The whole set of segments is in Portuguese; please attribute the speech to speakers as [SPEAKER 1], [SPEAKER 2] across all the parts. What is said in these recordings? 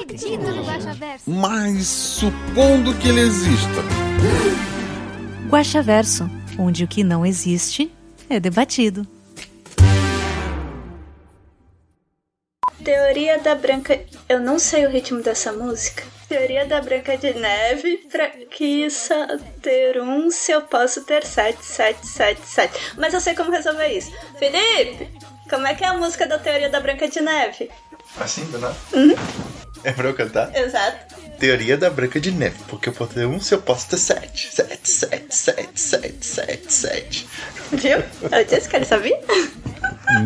[SPEAKER 1] acredito no Guaxaverso.
[SPEAKER 2] Mas supondo que ele exista.
[SPEAKER 3] Guaxaverso, onde o que não existe é debatido.
[SPEAKER 4] Teoria da Branca. Eu não sei o ritmo dessa música. Teoria da Branca de Neve. Pra que ter um se eu posso ter sete, sete, sete, sete. Mas eu sei como resolver isso. Felipe, como é que é a música da Teoria da Branca de Neve?
[SPEAKER 5] Assim, do nada? É pra eu cantar?
[SPEAKER 4] Exato.
[SPEAKER 5] Teoria da Branca de Neve. Porque eu posso ter um se eu posso ter sete. Sete, sete, sete, sete, sete, sete.
[SPEAKER 4] Viu? Eu disse que ele sabia.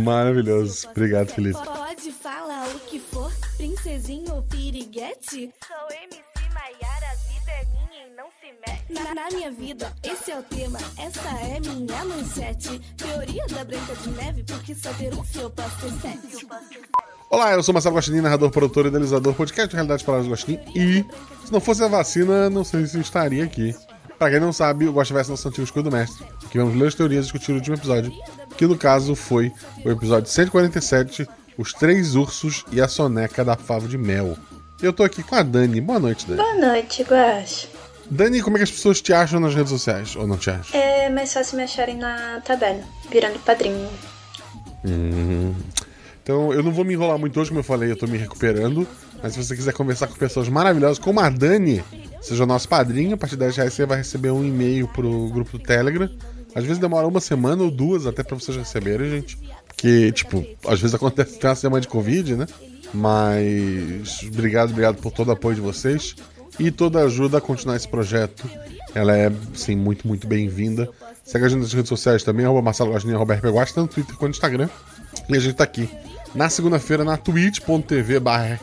[SPEAKER 2] Maravilhoso. Obrigado, Felipe.
[SPEAKER 1] Pode falar o que for, princesinha ou piriguete. Sou MC Maiara, a vida é minha e não se mete. Na, na minha vida, esse é o tema, essa é minha manchete. Teoria da Branca de Neve, porque só ter um se eu posso ter sete.
[SPEAKER 2] Olá, eu sou Marcelo Guaxinim, narrador, produtor e idealizador, podcast de Realidade Palavras Guaxinim. E, se não fosse a vacina, não sei se eu estaria aqui. Pra quem não sabe, o Guaxaverso é nosso antigo escudo mestre, que vamos ler as teorias e discutir o último episódio, que no caso foi o episódio 147, Os Três Ursos e a Soneca da Favo de Mel. Eu tô aqui com a Dani. Boa noite, Dani.
[SPEAKER 4] Boa noite, Guax.
[SPEAKER 2] Dani, como é que as pessoas te acham nas redes sociais? Ou não te acham?
[SPEAKER 4] É mais fácil me acharem na taberna, virando padrinho.
[SPEAKER 2] Então, eu não vou me enrolar muito hoje, como eu falei, eu tô me recuperando. Mas se você quiser conversar com pessoas maravilhosas como a Dani, seja nosso padrinho, a partir de 10 reais você vai receber um e-mail pro grupo do Telegram. Às vezes demora uma semana ou duas até pra vocês receberem, gente. Porque, tipo, às vezes acontece até uma semana de Covid, né? Mas obrigado, obrigado por todo o apoio de vocês. E toda ajuda a continuar esse projeto. Ela é, sim, muito, muito bem-vinda. Segue a gente nas redes sociais também, arroba Marcelo Guax, tanto no Twitter quanto no Instagram. E a gente tá aqui na segunda-feira na twitch.tv barra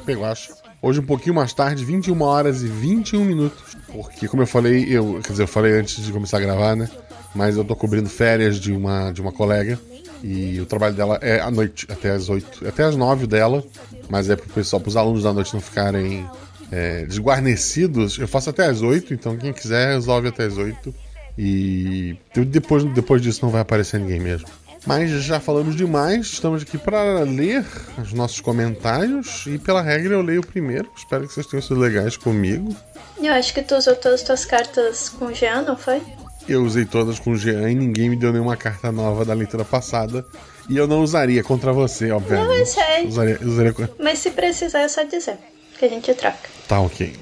[SPEAKER 2] Hoje um pouquinho mais tarde, 21 horas e 21 minutos. Porque, como eu falei, eu, quer dizer, eu falei antes de começar a gravar, né? Mas eu tô cobrindo férias de uma, de uma colega. E o trabalho dela é à noite, até às 8, até às 9 dela. Mas é pro pessoal, pros alunos da noite não ficarem é, desguarnecidos. Eu faço até às 8, então quem quiser resolve até às 8. E depois, depois disso não vai aparecer ninguém mesmo. Mas já falamos demais, estamos aqui para ler os nossos comentários e pela regra eu leio o primeiro. Espero que vocês tenham sido legais comigo.
[SPEAKER 4] Eu acho que tu usou todas as tuas cartas com o Jean, não foi?
[SPEAKER 2] Eu usei todas com o Jean e ninguém me deu nenhuma carta nova da leitura passada. E eu não usaria contra você, obviamente.
[SPEAKER 4] Não, eu sei.
[SPEAKER 2] Usaria, usaria...
[SPEAKER 4] Mas se precisar é só dizer. Que a gente troca.
[SPEAKER 2] Tá ok.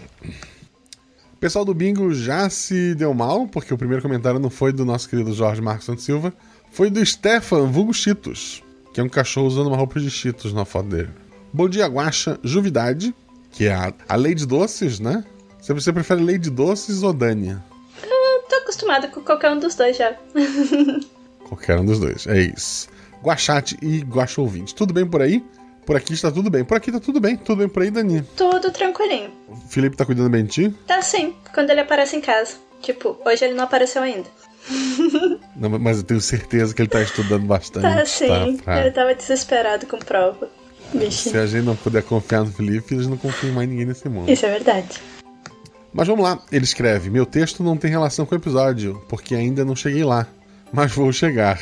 [SPEAKER 2] O pessoal do Bingo já se deu mal, porque o primeiro comentário não foi do nosso querido Jorge Marcos Santos Silva, foi do Stefan Vulgo Cheetos, que é um cachorro usando uma roupa de Cheetos na foto dele. Bom dia, Guaxa Juvidade, que é a, a Lady Doces, né? Você, você prefere Lady Doces ou Dania?
[SPEAKER 4] Eu tô acostumada com qualquer um dos dois já.
[SPEAKER 2] Qualquer um dos dois, é isso. Guachate e Guaxa Ouvinte. Tudo bem por aí? Por aqui está tudo bem. Por aqui tá tudo bem. Tudo bem por aí, Dani?
[SPEAKER 4] Tudo tranquilinho.
[SPEAKER 2] O Felipe tá cuidando bem de ti?
[SPEAKER 4] Tá sim, quando ele aparece em casa. Tipo, hoje ele não apareceu ainda.
[SPEAKER 2] Não, mas eu tenho certeza que ele tá estudando bastante.
[SPEAKER 4] Tá sim,
[SPEAKER 2] pra-
[SPEAKER 4] ele tava desesperado com prova.
[SPEAKER 2] Se a gente não puder confiar no Felipe, eles não confiam mais ninguém nesse mundo.
[SPEAKER 4] Isso é verdade.
[SPEAKER 2] Mas vamos lá, ele escreve: Meu texto não tem relação com o episódio, porque ainda não cheguei lá. Mas vou chegar.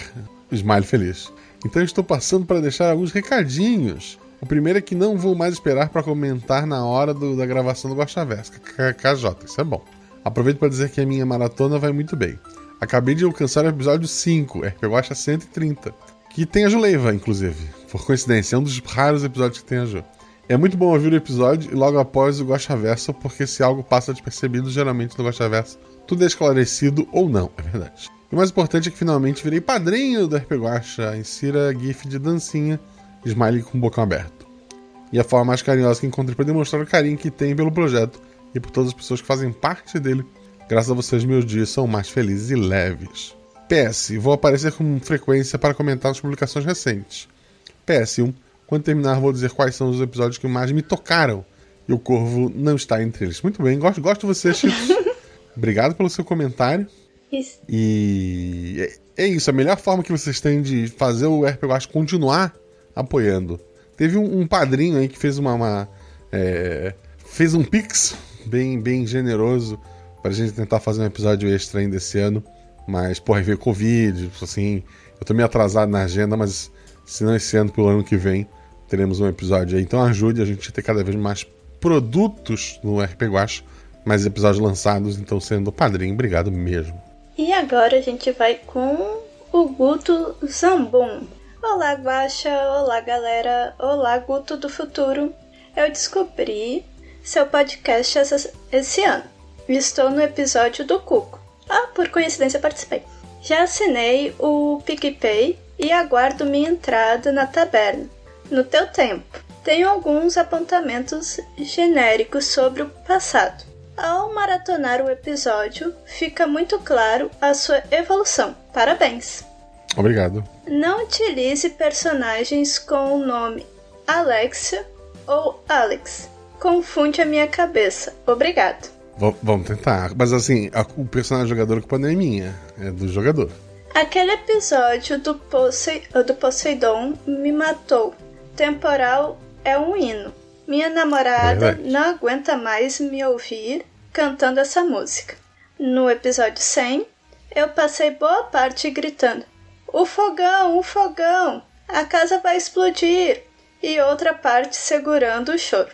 [SPEAKER 2] Smile feliz. Então estou passando para deixar alguns recadinhos. O primeiro é que não vou mais esperar para comentar na hora do- da gravação do Guaxaverso. K- KJ, isso é bom. Aproveito para dizer que a minha maratona vai muito bem. Acabei de alcançar o episódio 5, RP Guaxa 130, que tem a Juleiva, inclusive. Por coincidência, é um dos raros episódios que tem a Ju. É muito bom ouvir o episódio e logo após o Guaxaverso, porque se algo passa despercebido, geralmente no Guaxaverso, tudo é esclarecido ou não, é verdade. E o mais importante é que finalmente virei padrinho do RP Guaxa, insira GIF de dancinha, smiley com o bocão aberto. E a forma mais carinhosa que encontrei para demonstrar o carinho que tem pelo projeto e por todas as pessoas que fazem parte dele. Graças a vocês, meus dias são mais felizes e leves. PS, vou aparecer com frequência para comentar nas publicações recentes. PS1, quando terminar, vou dizer quais são os episódios que mais me tocaram e o Corvo não está entre eles. Muito bem, gosto, gosto de você, Cheetos. Obrigado pelo seu comentário.
[SPEAKER 4] Isso.
[SPEAKER 2] E é, é isso, a melhor forma que vocês têm de fazer o RP Guacha continuar apoiando. Teve um, um padrinho aí que fez uma. uma, é, fez um pix bem, bem generoso pra gente tentar fazer um episódio extra ainda esse ano. Mas, porra, veio Covid, assim. Eu tô meio atrasado na agenda, mas se não esse ano, pelo ano que vem, teremos um episódio aí. Então ajude a gente a ter cada vez mais produtos no RP Guacha, mais episódios lançados, então sendo padrinho, obrigado mesmo.
[SPEAKER 4] E agora a gente vai com o Guto Zambum. Olá, Guaxa. Olá, galera. Olá, Guto do futuro. Eu descobri seu podcast esse ano. Estou no episódio do Cuco. Ah, por coincidência participei. Já assinei o PicPay e aguardo minha entrada na taberna. No teu tempo. Tenho alguns apontamentos genéricos sobre o passado. Ao maratonar o episódio, fica muito claro a sua evolução. Parabéns!
[SPEAKER 2] Obrigado.
[SPEAKER 4] Não utilize personagens com o nome Alexia ou Alex. Confunde a minha cabeça. Obrigado.
[SPEAKER 2] V- vamos tentar. Mas assim, a- o personagem jogador culpa não é minha, é do jogador.
[SPEAKER 4] Aquele episódio do, Posei do Poseidon me matou. Temporal é um hino. Minha namorada
[SPEAKER 2] Verdade.
[SPEAKER 4] não aguenta mais me ouvir cantando essa música. No episódio 100, eu passei boa parte gritando: O fogão, o fogão! A casa vai explodir! E outra parte segurando o choro.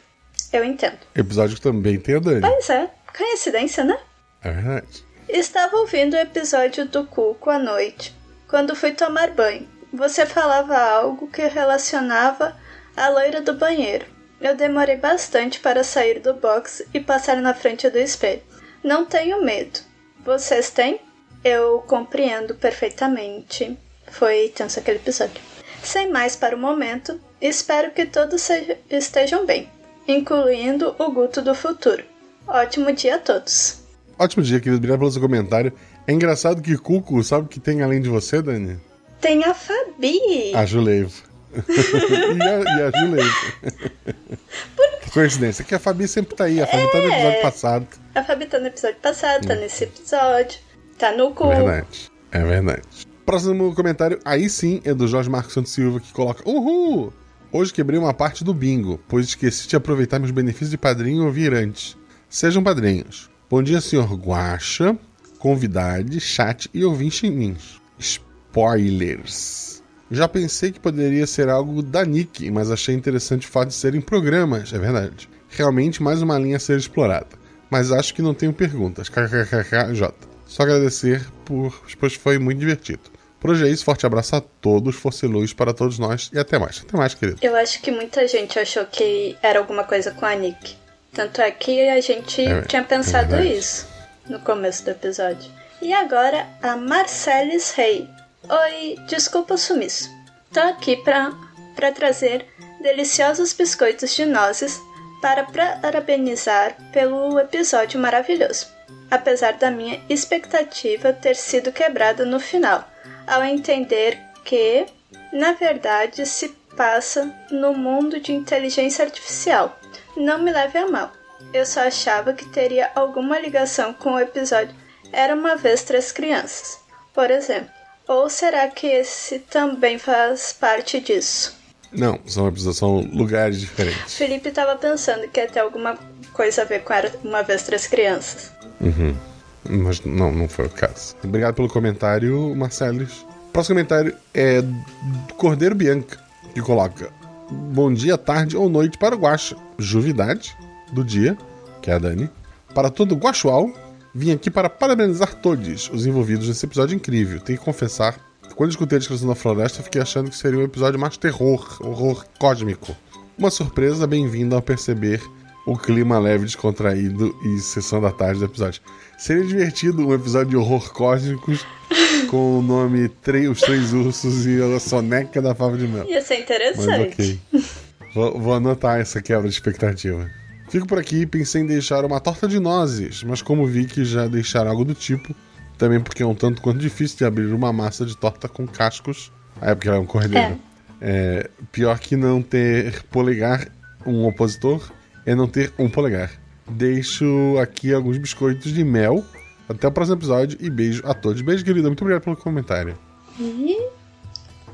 [SPEAKER 4] Eu entendo.
[SPEAKER 2] Episódio que também tem a Dani.
[SPEAKER 4] Pois é, coincidência, né?
[SPEAKER 2] É verdade.
[SPEAKER 4] Estava ouvindo o episódio do Cuco à noite, quando fui tomar banho. Você falava algo que relacionava a loira do banheiro. Eu demorei bastante para sair do box e passar na frente do espelho. Não tenho medo. Vocês têm? Eu compreendo perfeitamente. Foi tenso aquele episódio. Sem mais para o momento, espero que todos estejam bem, incluindo o Guto do futuro. Ótimo dia a todos.
[SPEAKER 2] Ótimo dia, querido. Obrigado pelo seu comentário. É engraçado que Cuco, sabe o que tem além de você, Dani?
[SPEAKER 4] Tem a Fabi.
[SPEAKER 2] A Juleivo. e, a, e a Juleivo. Que coincidência, que a Fabi sempre tá aí. A Fabi tá no episódio passado.
[SPEAKER 4] A Fabi tá no episódio passado, tá nesse episódio. Tá no cu.
[SPEAKER 2] Verdade. É verdade. Próximo comentário, aí sim, é do Jorge Marcos Santos Silva, que coloca: Uhul! Hoje quebrei uma parte do bingo, pois esqueci de aproveitar meus benefícios de padrinho ouvir antes. Sejam padrinhos. Bom dia, senhor Guacha, convidade, chat e ouvintes. Spoilers. Já pensei que poderia ser algo da Nick, mas achei interessante o fato de serem programas, é verdade. Realmente mais uma linha a ser explorada. Mas acho que não tenho perguntas. KKKKJ. Só agradecer por, pois foi muito divertido. Por hoje é isso, forte abraço a todos, força e luz para todos nós e até mais. Até mais, querido.
[SPEAKER 4] Eu acho que muita gente achou que era alguma coisa com a Nick. Tanto é que a gente
[SPEAKER 2] É,
[SPEAKER 4] tinha pensado
[SPEAKER 2] é
[SPEAKER 4] isso no começo do episódio. E agora a Marcelis Rey. Oi, desculpa o sumiço. Tô aqui pra, pra trazer deliciosos biscoitos de nozes para parabenizar pelo episódio maravilhoso. Apesar da minha expectativa ter sido quebrada no final, ao entender que, na verdade, se passa no mundo de inteligência artificial. Não me leve a mal. Eu só achava que teria alguma ligação com o episódio Era uma vez três crianças, por exemplo. Ou será que esse também faz parte disso?
[SPEAKER 2] Não, são são lugares diferentes.
[SPEAKER 4] Felipe estava pensando que ia ter alguma coisa a ver com Era uma vez três crianças.
[SPEAKER 2] Uhum. Mas não, não foi o caso. Obrigado pelo comentário, Marcelos. Próximo comentário é do Cordeiro Bianca, que coloca: Bom dia, tarde ou noite para o Guaxa. Juvidade do dia, que é a Dani. Para todo Guaxual, vim aqui para parabenizar todos os envolvidos nesse episódio incrível. Tenho que confessar que quando escutei a descrição da floresta, fiquei achando que seria um episódio mais terror, horror cósmico. Uma surpresa bem-vinda ao perceber o clima leve, descontraído e sessão da tarde do episódio. Seria divertido um episódio de horror cósmicos com o nome Tre- Os Três Ursos e a Soneca da Fava de Mel.
[SPEAKER 4] Ia ser
[SPEAKER 2] Mas
[SPEAKER 4] interessante.
[SPEAKER 2] ok. Vou, vou anotar essa quebra de expectativa. Fico por aqui e pensei em deixar uma torta de nozes, mas como vi que já deixaram algo do tipo, também porque é um tanto quanto difícil de abrir uma massa de torta com cascos. Ah, é porque ela é um cordeiro. É, pior que não ter polegar, um opositor, é não ter um polegar. Deixo aqui alguns biscoitos de mel. Até o próximo episódio e beijo a todos. Beijo, querida. Muito obrigado pelo comentário.
[SPEAKER 4] E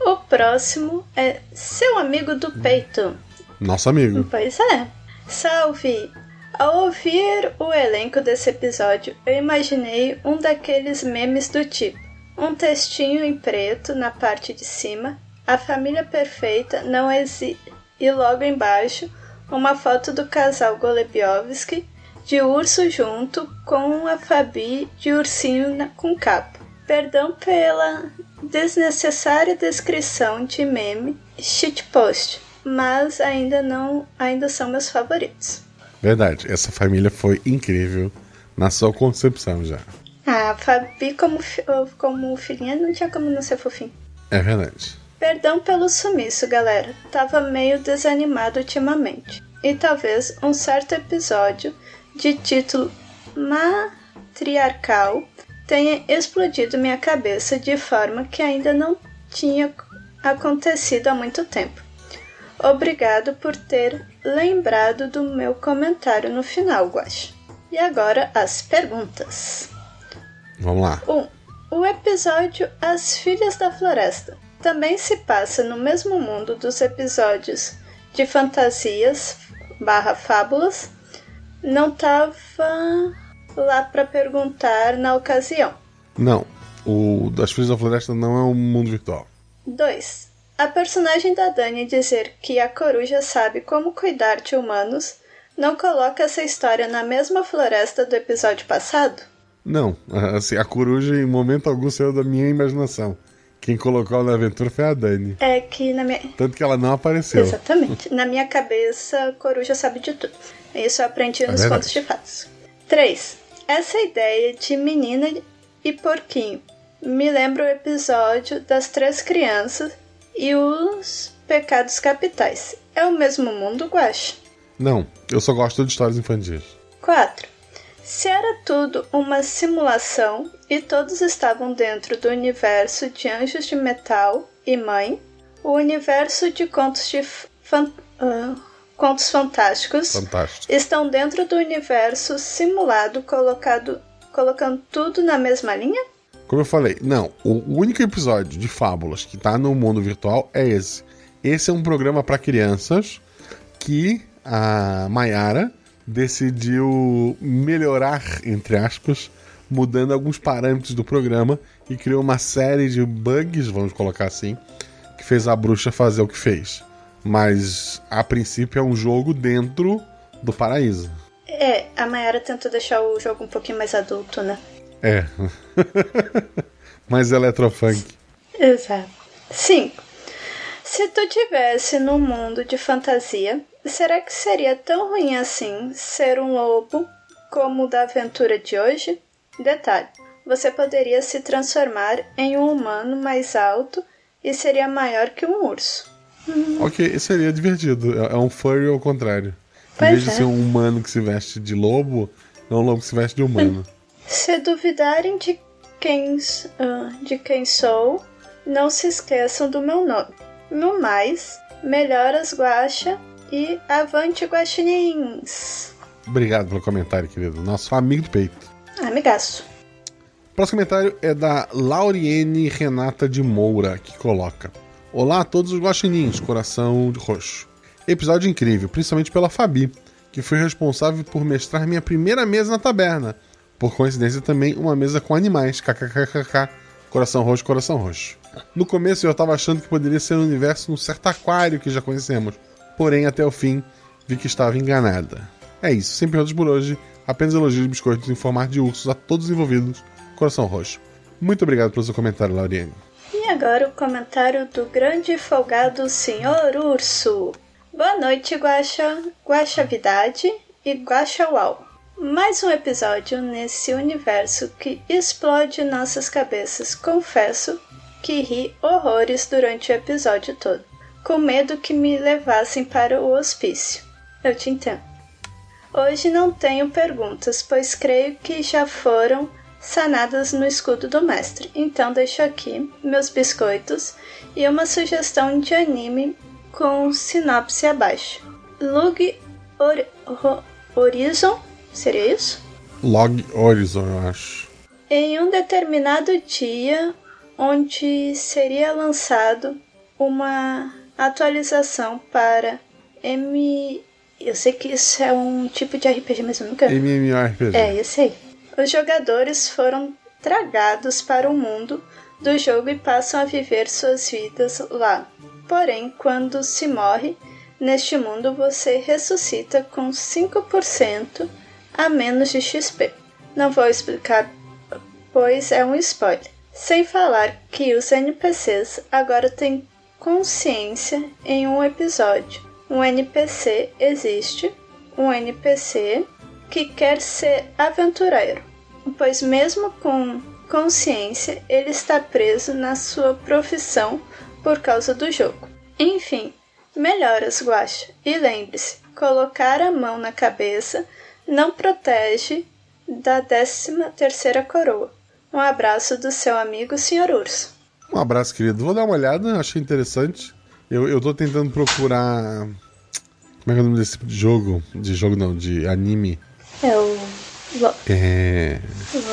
[SPEAKER 4] o próximo é seu amigo do peito.
[SPEAKER 2] Nosso amigo.
[SPEAKER 4] Pois é. Salve! Ao ouvir o elenco desse episódio, eu imaginei um daqueles memes do tipo: um textinho em preto na parte de cima, a família perfeita não existe, e logo embaixo uma foto do casal Golebiowski de urso junto com a Fabi de ursinho na, com capa. Perdão pela desnecessária descrição de meme shitpost, mas ainda não, ainda são meus favoritos.
[SPEAKER 2] Verdade, essa família foi incrível na sua concepção já.
[SPEAKER 4] Ah, a Fabi como, como filhinha não tinha como não ser fofinho.
[SPEAKER 2] É verdade.
[SPEAKER 4] Perdão pelo sumiço, galera. Tava meio desanimado ultimamente. E talvez um certo episódio de título matriarcal tenha explodido minha cabeça de forma que ainda não tinha acontecido há muito tempo. Obrigado por ter lembrado do meu comentário no final, Guache. E agora as perguntas.
[SPEAKER 2] Vamos lá.
[SPEAKER 4] 1. Um, o episódio As Filhas da Floresta também se passa no mesmo mundo dos episódios de fantasias barra fábulas. Não tava lá para perguntar na ocasião.
[SPEAKER 2] Não, o das Filhas da Floresta não é um mundo virtual.
[SPEAKER 4] 2. A personagem da Dani dizer que a coruja sabe como cuidar de humanos não coloca essa história na mesma floresta do episódio passado?
[SPEAKER 2] Não, assim, a coruja em momento algum saiu da minha imaginação. Quem colocou ela na aventura foi a Dani.
[SPEAKER 4] É que na minha.
[SPEAKER 2] Tanto que ela não apareceu.
[SPEAKER 4] Exatamente. na minha cabeça, a coruja sabe de tudo. Isso eu aprendi nos é contos de fatos. 3. Essa ideia de menina e porquinho me lembra o episódio das três crianças e os pecados capitais. É o mesmo mundo, Guache?
[SPEAKER 2] Não, eu só gosto de histórias infantis.
[SPEAKER 4] 4. Se era tudo uma simulação e todos estavam dentro do universo de Anjos de Metal e Mãe, o universo de contos de fan uh, contos fantásticos
[SPEAKER 2] Fantástico.
[SPEAKER 4] estão dentro do universo simulado, colocado, colocando tudo na mesma linha?
[SPEAKER 2] Como eu falei, não. O único episódio de Fábulas que tá no mundo virtual é esse. Esse é um programa para crianças que a Mayara decidiu melhorar, entre aspas, mudando alguns parâmetros do programa e criou uma série de bugs, vamos colocar assim, que fez a bruxa fazer o que fez. Mas a princípio é um jogo dentro do paraíso.
[SPEAKER 4] É, a Mayara tentou deixar o jogo um pouquinho mais adulto, né?
[SPEAKER 2] É. mais eletrofunk.
[SPEAKER 4] Exato. 5. Se tu tivesse num mundo de fantasia, será que seria tão ruim assim ser um lobo como o da aventura de hoje? Detalhe: você poderia se transformar em um humano mais alto e seria maior que um urso.
[SPEAKER 2] Ok, seria divertido. É um furry ao contrário.
[SPEAKER 4] Pois
[SPEAKER 2] em vez de
[SPEAKER 4] é.
[SPEAKER 2] ser um humano que se veste de lobo, é um lobo que se veste de humano.
[SPEAKER 4] Se duvidarem de quem, ah, de quem sou, não se esqueçam do meu nome. No mais, melhoras guacha e avante guaxinins.
[SPEAKER 2] Obrigado pelo comentário, querido. Nosso amigo do peito.
[SPEAKER 4] Amigaço.
[SPEAKER 2] Próximo comentário é da Lauriene Renata de Moura, que coloca: Olá a todos os guaxinins, coração de roxo. Episódio incrível, principalmente pela Fabi, que foi responsável por mestrar minha primeira mesa na taberna. Por coincidência também uma mesa com animais, kkkk, coração roxo, coração roxo. No começo eu estava achando que poderia ser um universo num certo aquário que já conhecemos, porém até o fim vi que estava enganada. É isso, sem perguntas por hoje, apenas elogios de biscoitos em formato de ursos a todos os envolvidos, coração roxo. Muito obrigado pelo seu comentário, Lauriane.
[SPEAKER 4] E agora o comentário do grande e folgado Senhor Urso. Boa noite, Guaxa, Guaxavidade e Guaxauau. Mais um episódio nesse universo que explode nossas cabeças. Confesso que ri horrores durante o episódio todo, com medo que me levassem para o hospício. Eu te entendo. Hoje não tenho perguntas, pois creio que já foram sanadas no escudo do mestre. Então deixo aqui meus biscoitos e uma sugestão de anime com sinopse abaixo. Lug Ori- Ro- Horizon, seria isso?
[SPEAKER 2] Log Horizon, eu acho.
[SPEAKER 4] Em um determinado dia, onde seria lançado uma atualização para M. Eu sei que isso é um tipo de RPG, mas eu nunca.
[SPEAKER 2] MMORPG.
[SPEAKER 4] É, esse aí. Os jogadores foram tragados para o mundo do jogo e passam a viver suas vidas lá. Porém, quando se morre neste mundo, você ressuscita com 5% a menos de XP. Não vou explicar, pois é um spoiler. Sem falar que os NPCs agora têm consciência em um episódio. Um NPC existe, um NPC que quer ser aventureiro, pois mesmo com consciência, ele está preso na sua profissão por causa do jogo. Enfim, melhoras, Guaxa. E lembre-se, colocar a mão na cabeça não protege da 13 terceira coroa. Um abraço do seu amigo Sr. Urso.
[SPEAKER 2] Um abraço, querido. Vou dar uma olhada, achei interessante. Eu, eu tô tentando procurar. Como é que é o nome desse tipo de jogo? De jogo não, de anime.
[SPEAKER 4] É o Lo-
[SPEAKER 2] É.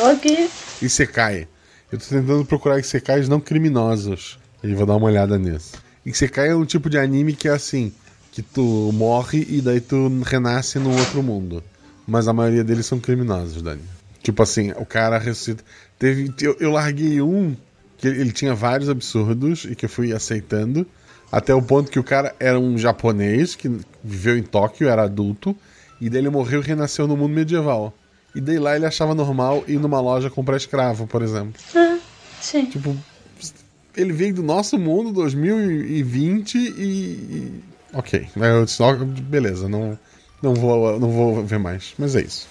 [SPEAKER 4] Log.
[SPEAKER 2] Isekai. Eu tô tentando procurar Isekais não criminosos. E vou dar uma olhada nisso. Isekai é um tipo de anime que é assim: que tu morre e daí tu renasce num outro mundo. Mas a maioria deles são criminosos, Dani. Tipo assim, o cara ressuscita. Teve, eu, eu larguei um que ele, ele tinha vários absurdos e que eu fui aceitando. Até o ponto que o cara era um japonês que viveu em Tóquio, era adulto, e daí ele morreu e renasceu no mundo medieval. E daí lá ele achava normal ir numa loja comprar escravo, por exemplo.
[SPEAKER 4] Ah, sim.
[SPEAKER 2] Tipo, ele veio do nosso mundo, 2020, e. e- Ok. Eu disse, ó, beleza, não, não, vou, não vou ver mais. Mas é isso.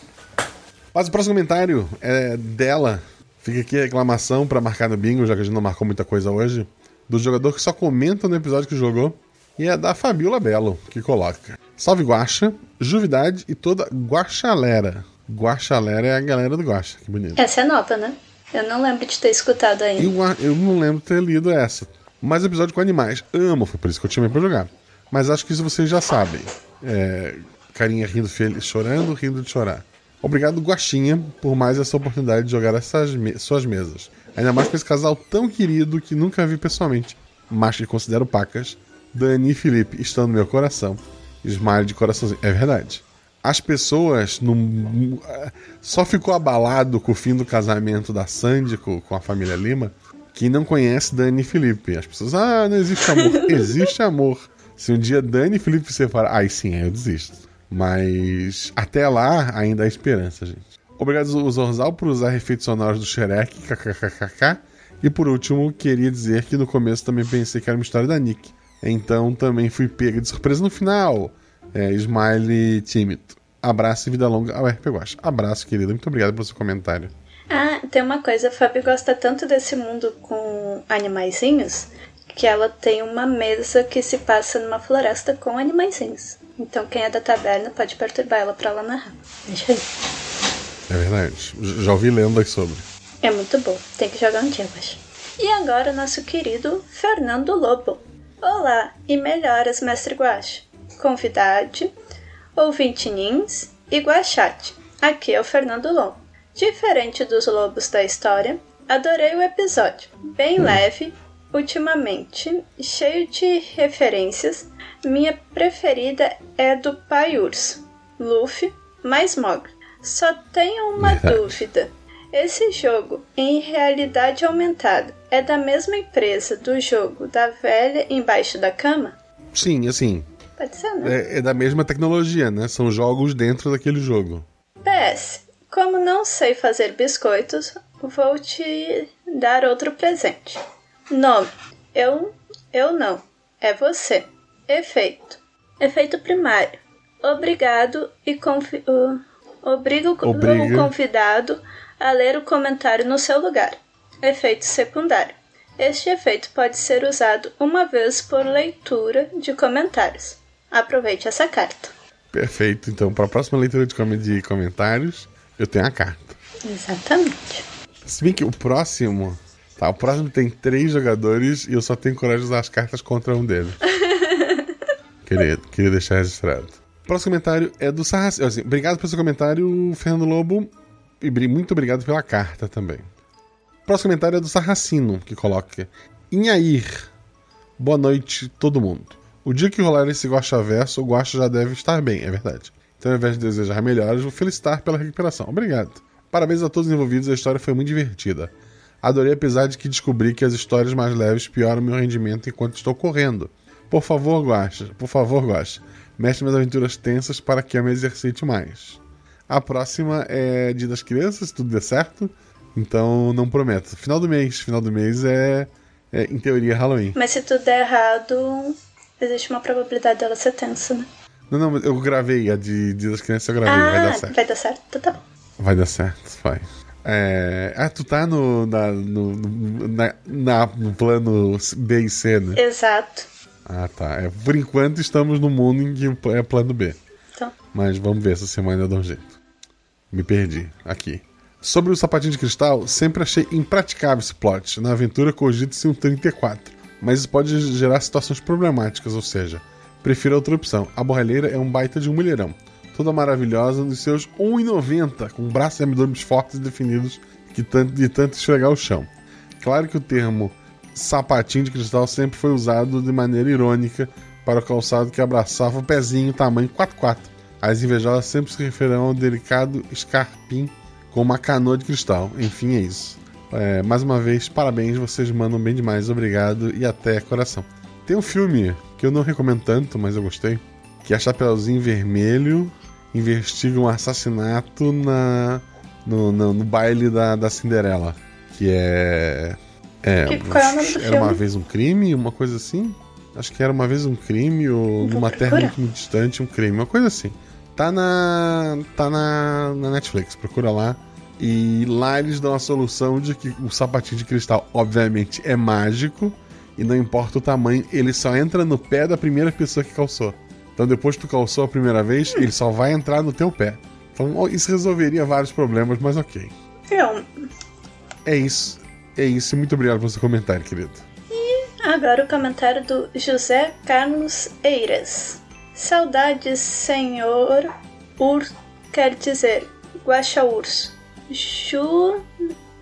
[SPEAKER 2] Mas o próximo comentário é dela. Fica aqui a reclamação pra marcar no bingo, já que a gente não marcou muita coisa hoje. Do jogador que só comenta no episódio que jogou. E é da Fabiola Belo, que coloca. Salve Guaxa, Juvidade e toda Guaxalera. Guaxalera é a galera do Guaxa, que bonito.
[SPEAKER 4] Essa é nova, né? Eu não lembro de ter escutado ainda.
[SPEAKER 2] Eu, eu não lembro ter lido essa. Mas episódio com animais. Amo, foi por isso que eu chamei pra jogar. Mas acho que isso vocês já sabem. É, carinha rindo feliz, chorando, rindo de chorar. Obrigado, Guaxinha, por mais essa oportunidade de jogar essas me- suas mesas. Ainda mais com esse casal tão querido que nunca vi pessoalmente, mas que considero pacas. Dani e Felipe estão no meu coração. Smile de coraçãozinho. É verdade. As pessoas não- só ficou abalado com o fim do casamento da Sandy com, com a família Lima quem não conhece Dani e Felipe. As pessoas, ah, não existe amor. existe amor. Se um dia Dani e Felipe se separar, aí sim, aí eu desisto. Mas até lá ainda há esperança, gente. Obrigado, Zorzal, por usar efeitos sonoros do Shrek, kkkk. E por último, queria dizer que no começo também pensei que era uma história da Nick. Então também fui pega de surpresa no final. É, smile tímido. Abraço e vida longa ao RP Guacha. Abraço, querida. Muito obrigado pelo seu comentário.
[SPEAKER 4] Ah, tem uma coisa, a Fabi gosta tanto desse mundo com animaizinhos que ela tem uma mesa que se passa numa floresta com animaizinhos. Então quem é da taberna pode perturbar ela pra ela narrar. Deixa aí.
[SPEAKER 2] É verdade. Já ouvi lendas sobre.
[SPEAKER 4] É muito bom, tem que jogar um dia. E agora nosso querido Fernando Lobo. Olá e melhoras, mestre Guache. Convidade, ouvinte Nins e Guachate. Aqui é o Fernando Lobo. Diferente dos lobos da história, adorei o episódio. Bem leve, ultimamente, cheio de referências. Minha preferida é do Pai Urso, Luffy, mais Mogli. Só tenho uma dúvida. Esse jogo, em realidade aumentada, é da mesma empresa do jogo da velha embaixo da cama?
[SPEAKER 2] Sim, assim.
[SPEAKER 4] Pode ser, né?
[SPEAKER 2] É, é da mesma tecnologia, né? São jogos dentro daquele jogo.
[SPEAKER 4] PS, como não sei fazer biscoitos, vou te dar outro presente. Nome: Eu, eu não. É você. Efeito: Efeito primário. Obrigado e confi uh, obriga o,
[SPEAKER 2] Obriga.
[SPEAKER 4] o convidado a ler o comentário no seu lugar. Efeito secundário. Este efeito pode ser usado uma vez por leitura de comentários. Aproveite essa carta.
[SPEAKER 2] Perfeito. Então, para a próxima leitura de, com- de comentários, eu tenho a carta.
[SPEAKER 4] Exatamente.
[SPEAKER 2] Se bem que o próximo. Tá, o próximo tem três jogadores e eu só tenho coragem de usar as cartas contra um deles. queria, queria deixar registrado. Próximo comentário é do Sarracino. Assim, obrigado pelo seu comentário, Fernando Lobo. E muito obrigado pela carta também. Próximo comentário é do Sarracino, que coloca: Inhair. Boa noite, todo mundo. O dia que rolar esse Guaxa Verso, o Guaxa já deve estar bem, é verdade. Então, ao invés de desejar melhoras, vou felicitar pela recuperação. Obrigado. Parabéns a todos os envolvidos, a história foi muito divertida. Adorei, apesar de que descobri que as histórias mais leves pioram meu rendimento enquanto estou correndo. Por favor, Guaxa, por favor, Guaxa, mestre minhas aventuras tensas para que eu me exercite mais. A próxima é Dia das Crianças, se tudo der certo. Então não prometo. Final do mês. Final do mês é, é, em teoria, Halloween.
[SPEAKER 4] Mas se tudo der errado, existe uma probabilidade dela ser tensa, né?
[SPEAKER 2] Não, não, mas eu gravei a de Dia das Crianças, eu gravei, vai dar certo.
[SPEAKER 4] vai dar certo? Então tá bom.
[SPEAKER 2] Vai dar certo, vai. É... Ah, tu tá no, na, no- na, na- no plano B e C, né?
[SPEAKER 4] Exato.
[SPEAKER 2] Ah, tá. É, por enquanto estamos no mundo em que é plano B.
[SPEAKER 4] Então,
[SPEAKER 2] Mas vamos ver essa semana eu dou um jeito. Me perdi. Aqui. Sobre o sapatinho de cristal, sempre achei impraticável esse plot. Na aventura cogita-se um 34. Mas isso pode gerar situações problemáticas, ou seja, prefiro a outra opção. A borralheira é um baita de um mulherão. Toda maravilhosa nos seus 1,90, com braços e abdômenes fortes e definidos que tanto, de tanto esfregar o chão. Claro que o termo sapatinho de cristal sempre foi usado de maneira irônica para o calçado que abraçava o pezinho tamanho 4x4. As invejosas sempre se referirão ao delicado escarpim com uma canoa de cristal. Enfim, é isso. É, mais uma vez, parabéns, vocês mandam bem demais, obrigado e até coração. Tem um filme que eu não recomendo tanto, mas eu gostei, que é Chapeuzinho Vermelho investiga um assassinato na, no, no, no baile da, da Cinderela. Que é. É
[SPEAKER 4] Que- qual é o nome do
[SPEAKER 2] era uma
[SPEAKER 4] filme?
[SPEAKER 2] vez um crime, uma coisa assim. Acho que era uma vez um crime, ou
[SPEAKER 4] Vou
[SPEAKER 2] numa terra muito, muito distante, um crime, uma coisa assim. Tá na. tá na, na Netflix, procura lá. E lá eles dão a solução de que o sapatinho de cristal, obviamente, é mágico. E não importa o tamanho, ele só entra no pé da primeira pessoa que calçou. Então depois que tu calçou a primeira vez, ele só vai entrar no teu pé. Então isso resolveria vários problemas, mas ok.
[SPEAKER 4] eu.
[SPEAKER 2] É isso. É isso. e Muito obrigado pelo seu comentário, querido.
[SPEAKER 4] Agora o comentário do José Carlos Eiras. Saudades, senhor Ur, quer dizer, Guaxa Urso. Ju,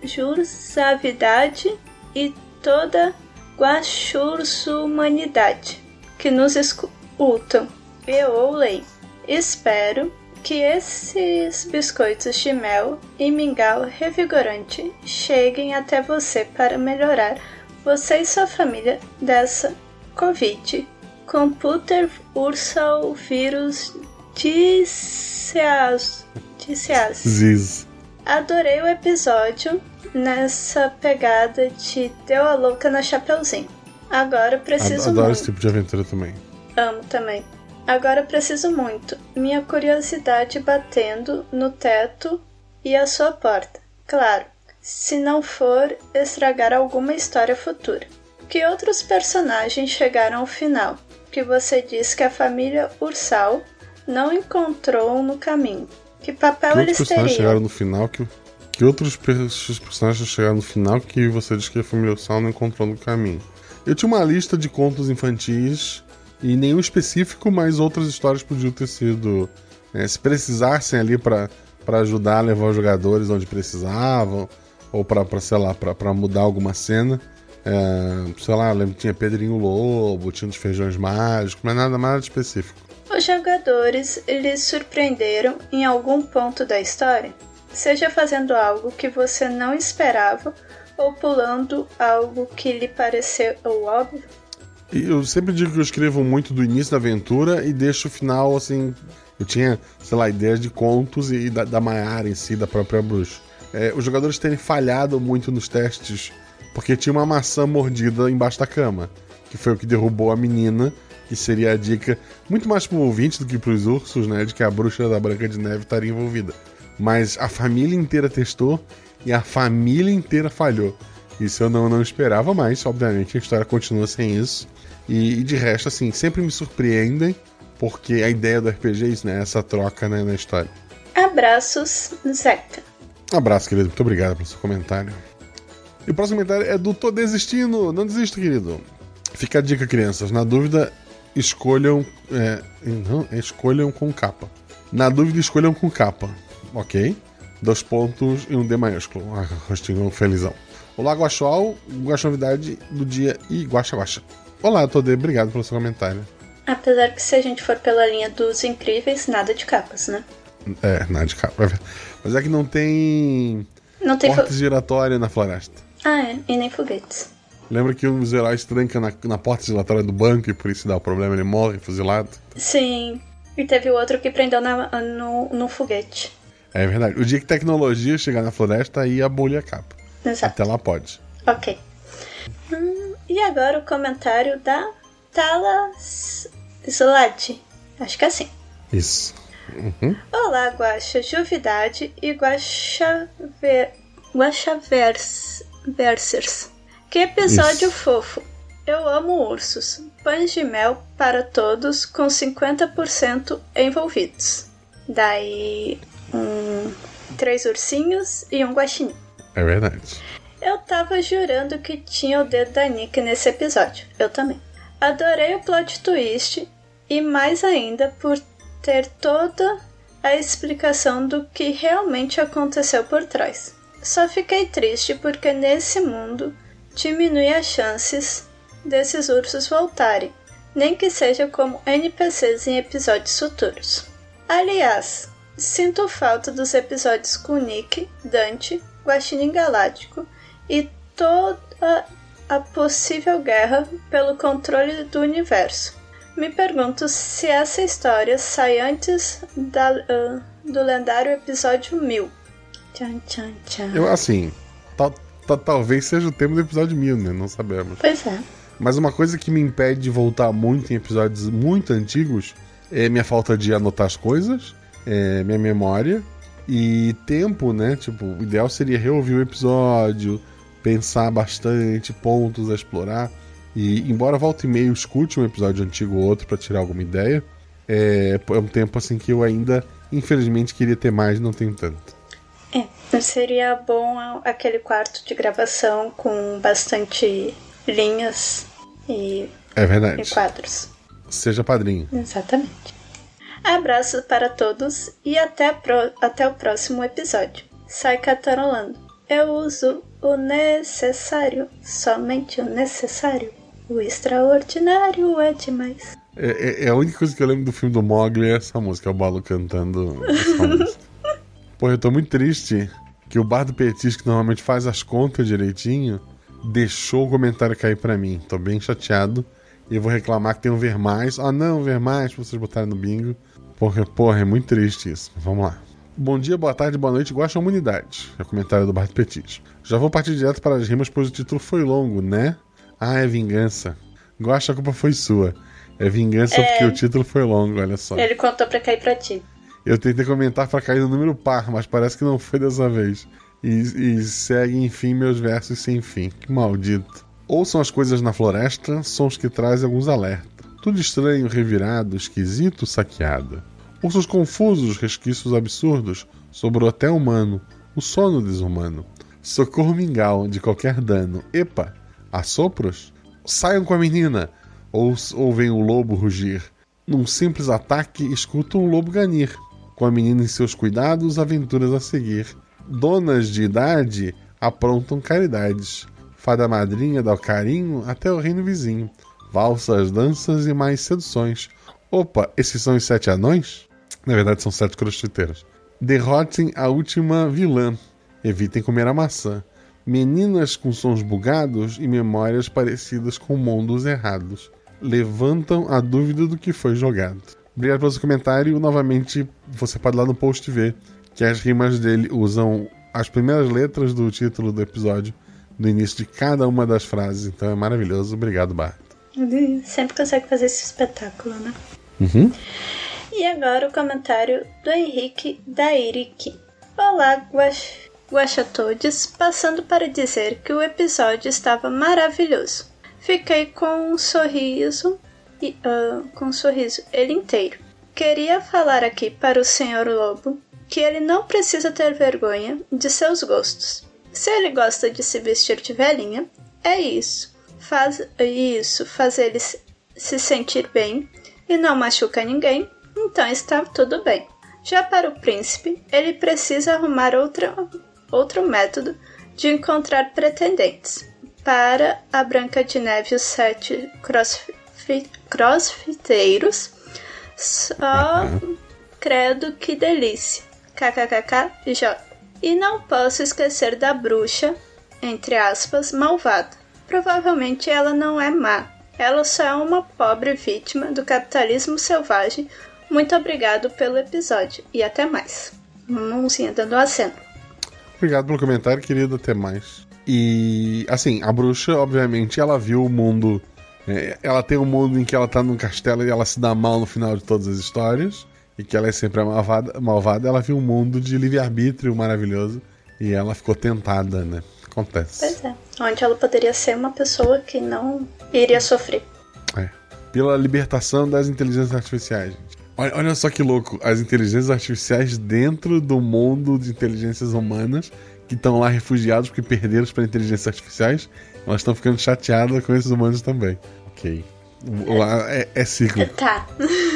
[SPEAKER 4] jursavidade e toda Guaxurso humanidade que nos escutam e ou leem. Espero que esses biscoitos de mel e mingau revigorante cheguem até você para melhorar você e sua família dessa Covid. Computer Ursal Vírus Diceas. Diceas.
[SPEAKER 2] Ziz.
[SPEAKER 4] Adorei o episódio nessa pegada de Deu a louca na Chapeuzinho. Agora preciso
[SPEAKER 2] Adoro
[SPEAKER 4] muito.
[SPEAKER 2] esse tipo de aventura também.
[SPEAKER 4] Amo também. Agora preciso muito. Minha curiosidade batendo no teto e a sua porta. Claro, se não for estragar alguma história futura. Que outros personagens chegaram ao final? Que você diz que a família Ursal não encontrou no caminho. Que papel
[SPEAKER 2] Que
[SPEAKER 4] eles teriam?
[SPEAKER 2] chegaram no final que. Que outros per- personagens chegaram no final que você diz que a família Ursal não encontrou no caminho? Eu tinha uma lista de contos infantis e nenhum específico, mas outras histórias podiam ter sido. né, se precisassem ali pra ajudar a levar os jogadores onde precisavam, ou pra, sei lá, pra mudar alguma cena. É, sei lá, lembro que tinha Pedrinho Lobo, tinha os feijões mágicos, mas nada mais específico.
[SPEAKER 4] Os jogadores lhes surpreenderam em algum ponto da história, seja fazendo algo que você não esperava ou pulando algo que lhe pareceu óbvio.
[SPEAKER 2] Eu sempre digo que eu escrevo muito do início da aventura e deixo o final assim. Eu tinha, sei lá, ideias de contos e da, da Maiara em si, da própria bruxa. É, os jogadores terem falhado muito nos testes porque tinha uma maçã mordida embaixo da cama, que foi o que derrubou a menina, que seria a dica muito mais pro ouvinte do que pros ursos, né? De que a bruxa da Branca de Neve estaria envolvida. Mas a família inteira testou e a família inteira falhou. Isso eu não, não esperava, mas obviamente a história continua sem isso. E, e de resto, assim, sempre me surpreendem, porque a ideia do RPG é isso, né? Essa troca né, na história.
[SPEAKER 4] Abraços, Zeca.
[SPEAKER 2] Abraço, querido. Muito obrigado pelo seu comentário. E o próximo comentário é do Tô Desistindo. Não desista, querido. Fica a dica, crianças. Na dúvida, escolham. É, não, escolham com capa. Na dúvida, escolham com capa. Ok? Dois pontos e um D maiúsculo. Ah, rostinho felizão. Olá, Guaxual. Guaxa novidade do dia e Guaxa Guaxa. Olá, Todê. Obrigado pelo seu comentário.
[SPEAKER 4] Apesar que se a gente for pela linha dos incríveis, nada de capas, né?
[SPEAKER 2] É, nada de capa. Mas é que não tem.
[SPEAKER 4] Não tem
[SPEAKER 2] porta giratória na floresta.
[SPEAKER 4] Ah, é. E nem foguetes.
[SPEAKER 2] Lembra que os heróis trancam na, na porta giratória do banco e por isso dá o problema, ele morre fuzilado?
[SPEAKER 4] Sim. E teve o outro que prendeu na, no, no foguete.
[SPEAKER 2] É verdade. O dia que tecnologia chegar na floresta, aí a capa.
[SPEAKER 4] Exato.
[SPEAKER 2] Até lá pode.
[SPEAKER 4] Ok. Hum, e agora o comentário da Tala Slade. Acho que é assim.
[SPEAKER 2] Isso. Uhum.
[SPEAKER 4] Olá, Guaxa Juvidade e Guaxa Ver... Guaxavers... Versers. Que episódio
[SPEAKER 2] Isso.
[SPEAKER 4] fofo. Eu amo ursos. Pães de mel para todos com 50% envolvidos. Daí, um, três ursinhos e um guaxinim.
[SPEAKER 2] É verdade.
[SPEAKER 4] Eu tava jurando que tinha o dedo da Nick nesse episódio. Eu também. Adorei o plot twist e mais ainda por ter toda a explicação do que realmente aconteceu por trás. Só fiquei triste porque nesse mundo diminui as chances desses ursos voltarem, nem que seja como NPCs em episódios futuros. Aliás, sinto falta dos episódios com Nick, Dante, Guaxinim Galáctico e toda a possível guerra pelo controle do universo. Me pergunto se essa história sai antes da, uh, do lendário episódio 1000. Tchan, tchan, tchan.
[SPEAKER 2] Eu, assim, tal, tal- talvez seja o tema do episódio 1000, né? Não sabemos.
[SPEAKER 4] Pois é.
[SPEAKER 2] Mas uma coisa que me impede de voltar muito em episódios muito antigos é minha falta de anotar as coisas, é minha memória e tempo, né? Tipo, o ideal seria reouvir o episódio, pensar bastante, pontos a explorar. E embora volta e meio escute um episódio antigo ou outro para tirar alguma ideia, é, é um tempo assim que eu ainda, infelizmente, queria ter mais e não tenho tanto.
[SPEAKER 4] É, seria bom aquele quarto de gravação com bastante linhas e,
[SPEAKER 2] É
[SPEAKER 4] e
[SPEAKER 2] verdade.
[SPEAKER 4] quadros.
[SPEAKER 2] Seja padrinho.
[SPEAKER 4] Exatamente. Abraços para todos e até, pro- até o próximo episódio. Sai catarolando. Eu uso o necessário, somente o necessário. O extraordinário é demais.
[SPEAKER 2] É, é- é a única coisa que eu lembro do filme do Mogli é essa música, é o Balo cantando essa música. Pô, eu tô muito triste que o bar do Petis, que normalmente faz as contas direitinho, deixou o comentário cair pra mim. Tô bem chateado. E eu vou reclamar que tem um ver mais. Ah, não, ver mais pra vocês botarem no bingo. Porque, porra, é muito triste isso. Vamos lá. Bom dia, boa tarde, boa noite, gosta da humanidade. É o comentário do Bar do Petis. Já vou partir direto para as rimas, pois o título foi longo, né? Ah, é vingança. Gosta, a culpa foi sua. É vingança
[SPEAKER 4] É.
[SPEAKER 2] porque o título foi longo, olha só.
[SPEAKER 4] Ele contou pra cair pra ti.
[SPEAKER 2] Eu tentei comentar pra cair no número par, mas parece que não foi dessa vez. E, e segue, enfim, meus versos sem fim. Que maldito. Ouçam as coisas na floresta, sons que trazem alguns alertas. Tudo estranho, revirado, esquisito, saqueado. Ursos confusos, resquícios absurdos sobre o hotel humano, o sono desumano. Socorro mingau de qualquer dano. Epa, assopros? Saiam com a menina! Ou, ou vem o lobo rugir. Num simples ataque, escuta um lobo ganir. Com a menina em seus cuidados, aventuras a seguir. Donas de idade aprontam caridades. Fada madrinha dá o carinho até o reino vizinho. Valsas, danças e mais seduções. Opa, esses são os sete anões? Na verdade, são sete crossfiteiros. Derrotem a última vilã. Evitem comer a maçã. Meninas com sons bugados e memórias parecidas com mundos errados. Levantam a dúvida do que foi jogado. Obrigado pelo seu comentário. Novamente, você pode ir lá no post ver que as rimas dele usam as primeiras letras do título do episódio no início de cada uma das frases. Então é maravilhoso. Obrigado, Bart.
[SPEAKER 4] Sempre consegue fazer esse espetáculo, né?
[SPEAKER 2] Uhum.
[SPEAKER 4] E agora o comentário do Henrique Dairick. Olá, Guax... Guaxatodes, passando para dizer que o episódio estava maravilhoso. Fiquei com um sorriso, e, ah, com um sorriso ele inteiro. Queria falar aqui para o Senhor Lobo que ele não precisa ter vergonha de seus gostos. Se ele gosta de se vestir de velhinha, é isso. Faz isso, faz ele se sentir bem e não machuca ninguém, então está tudo bem. Já para o príncipe, ele precisa arrumar outra, outro método de encontrar pretendentes. Para a Branca de Neve e os sete crossfit, crossfiteiros, só credo que delícia. KKKK e J. E não posso esquecer da bruxa, entre aspas, malvada. Provavelmente ela não é má. Ela só é uma pobre vítima do capitalismo selvagem. Muito obrigado pelo episódio e até mais. Mãozinha dando aceno.
[SPEAKER 2] Obrigado pelo comentário, querido. Até mais. E, assim, a bruxa, obviamente, ela viu o mundo. é, ela tem um mundo em que ela tá num castelo e ela se dá mal no final de todas as histórias. E que ela é sempre malvada. malvada ela viu um mundo de livre-arbítrio maravilhoso. E ela ficou tentada, né? Acontece.
[SPEAKER 4] Pois é. Onde ela poderia ser uma pessoa que não iria sofrer.
[SPEAKER 2] É. Pela libertação das inteligências artificiais, gente. Olha, olha só que louco. As inteligências artificiais dentro do mundo de inteligências humanas que estão lá refugiados porque perderam para inteligências artificiais, elas estão ficando chateadas com esses humanos também. Ok. Lá é, é ciclo.
[SPEAKER 4] Tá.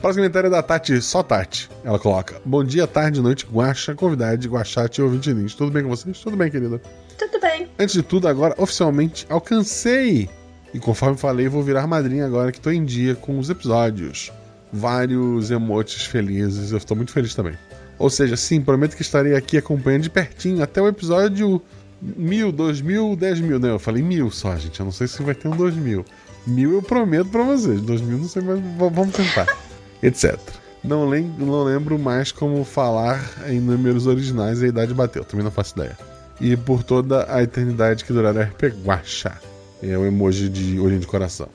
[SPEAKER 2] Próximo comentário é da Tati, só Tati. Ela coloca: Bom dia, tarde, noite, guacha, convidade, guachate e ouvinte lins. Tudo bem com vocês? Tudo bem, querida?
[SPEAKER 4] Tudo bem.
[SPEAKER 2] Antes de tudo, agora oficialmente alcancei! E conforme falei, vou virar madrinha agora que tô em dia com os episódios. Vários emotes felizes, eu estou muito feliz também. Ou seja, sim, prometo que estarei aqui acompanhando de pertinho até o episódio mil, dois mil, dez mil. Não, eu falei mil só, gente. Eu não sei se vai ter um dois mil. Mil eu prometo pra vocês. Dois mil não sei, mas vamos tentar. Etc. Não, lem não lembro mais como falar em números originais e a idade bateu. Também não faço ideia. E por toda a eternidade que durar RP Guacha. É o emoji de olhinho de coração.